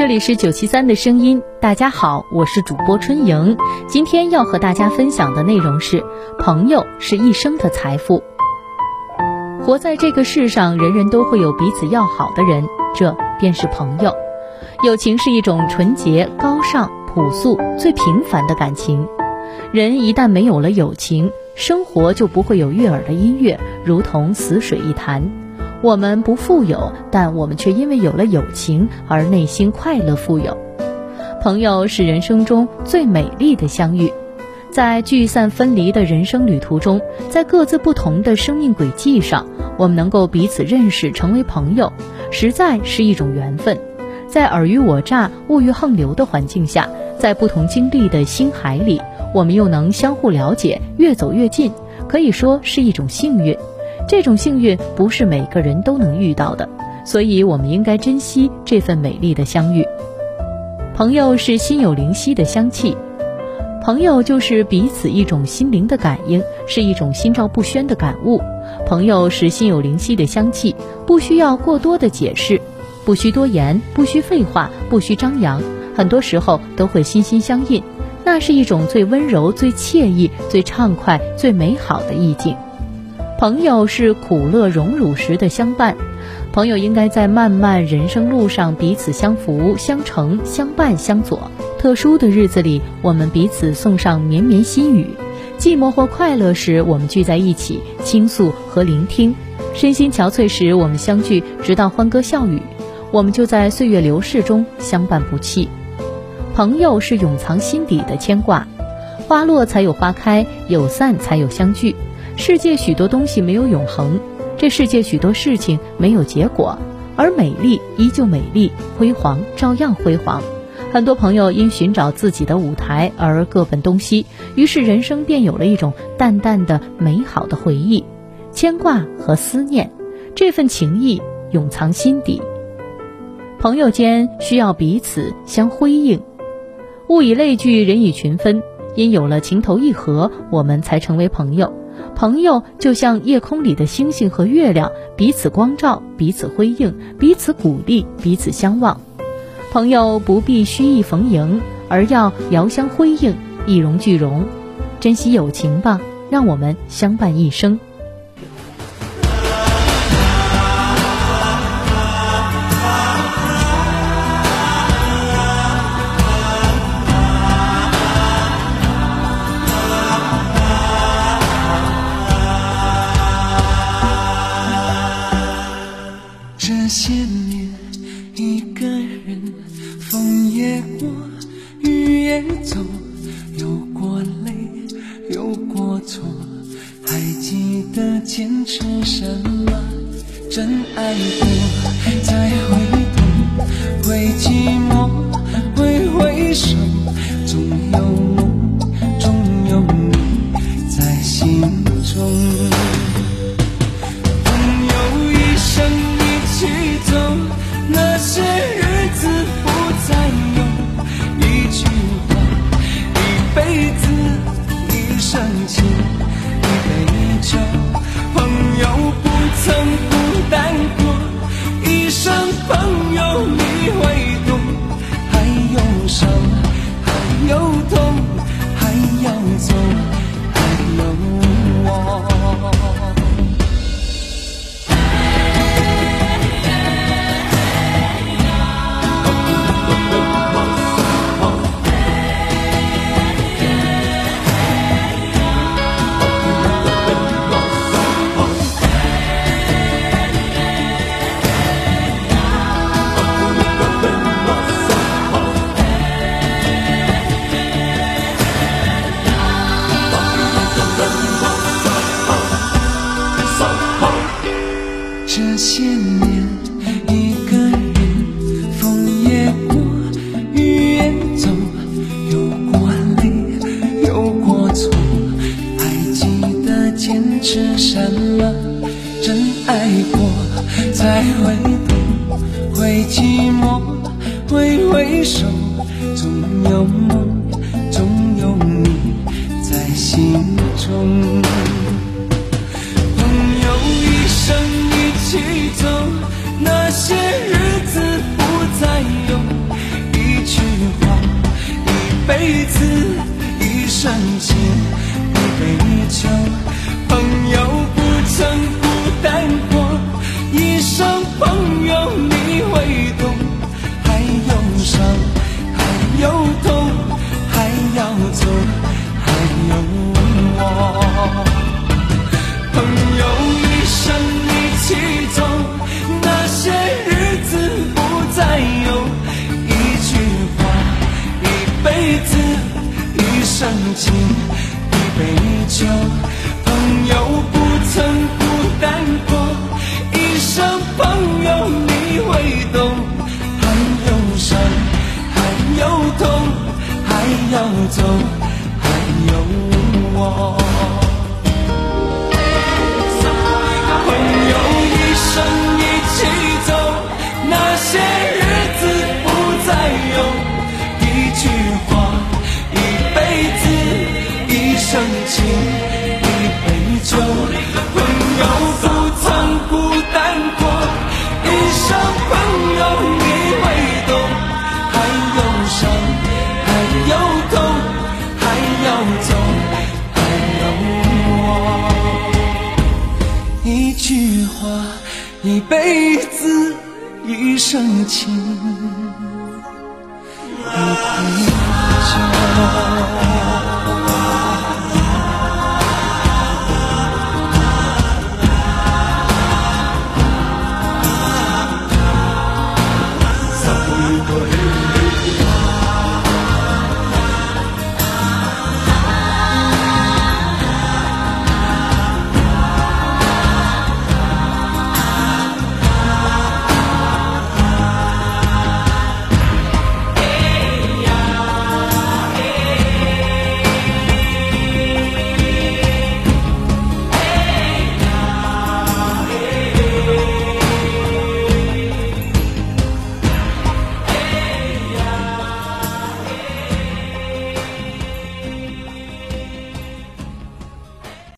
这里是九七三的声音，大家好，我是主播春莹。今天要和大家分享的内容是：朋友是一生的财富。活在这个世上，人人都会有彼此要好的人，这便是朋友。友情是一种纯洁、高尚、朴素、最平凡的感情。人一旦没有了友情，生活就不会有悦耳的音乐，如同死水一潭。我们不富有，但我们却因为有了友情而内心快乐富有。朋友是人生中最美丽的相遇，在聚散分离的人生旅途中，在各自不同的生命轨迹上，我们能够彼此认识，成为朋友，实在是一种缘分。在尔虞我诈、物欲横流的环境下，在不同经历的星海里，我们又能相互了解，越走越近，可以说是一种幸运。这种幸运不是每个人都能遇到的，所以我们应该珍惜这份美丽的相遇。朋友是心有灵犀的香气，朋友就是彼此一种心灵的感应，是一种心照不宣的感悟。朋友是心有灵犀的香气，不需要过多的解释，不需多言，不需废话，不需张扬，很多时候都会心心相印，那是一种最温柔、最惬意、最畅快、最美好的意境。朋友是苦乐荣辱时的相伴，朋友应该在漫漫人生路上彼此相扶、相成、相伴、相佐。特殊的日子里，我们彼此送上绵绵心语；寂寞或快乐时，我们聚在一起倾诉和聆听；身心憔悴时，我们相聚，直到欢歌笑语。我们就在岁月流逝中相伴不弃。朋友是永藏心底的牵挂，花落才有花开，有散才有相聚。世界许多东西没有永恒，这世界许多事情没有结果，而美丽依旧美丽，辉煌照样辉煌。很多朋友因寻找自己的舞台而各奔东西，于是人生便有了一种淡淡的美好的回忆、牵挂和思念。这份情谊永藏心底。朋友间需要彼此相辉映，物以类聚，人以群分。因有了情投意合，我们才成为朋友。朋友就像夜空里的星星和月亮，彼此光照，彼此辉映，彼此鼓励，彼此相望。朋友不必虚意逢迎，而要遥相辉映，一荣俱荣。珍惜友情吧，让我们相伴一生。走，有过泪，有过错，还记得坚持什么，真爱过，再回头，会寂寞，挥挥手，总有梦。是什么真爱过才会懂？会寂寞，挥挥手，总有梦，总有你在心中。朋友一生一起走，那些日子不再有。一句话，一辈子，一生情，一杯酒。朋走，还有我。朋友一生话，一辈子，一生情，一杯酒。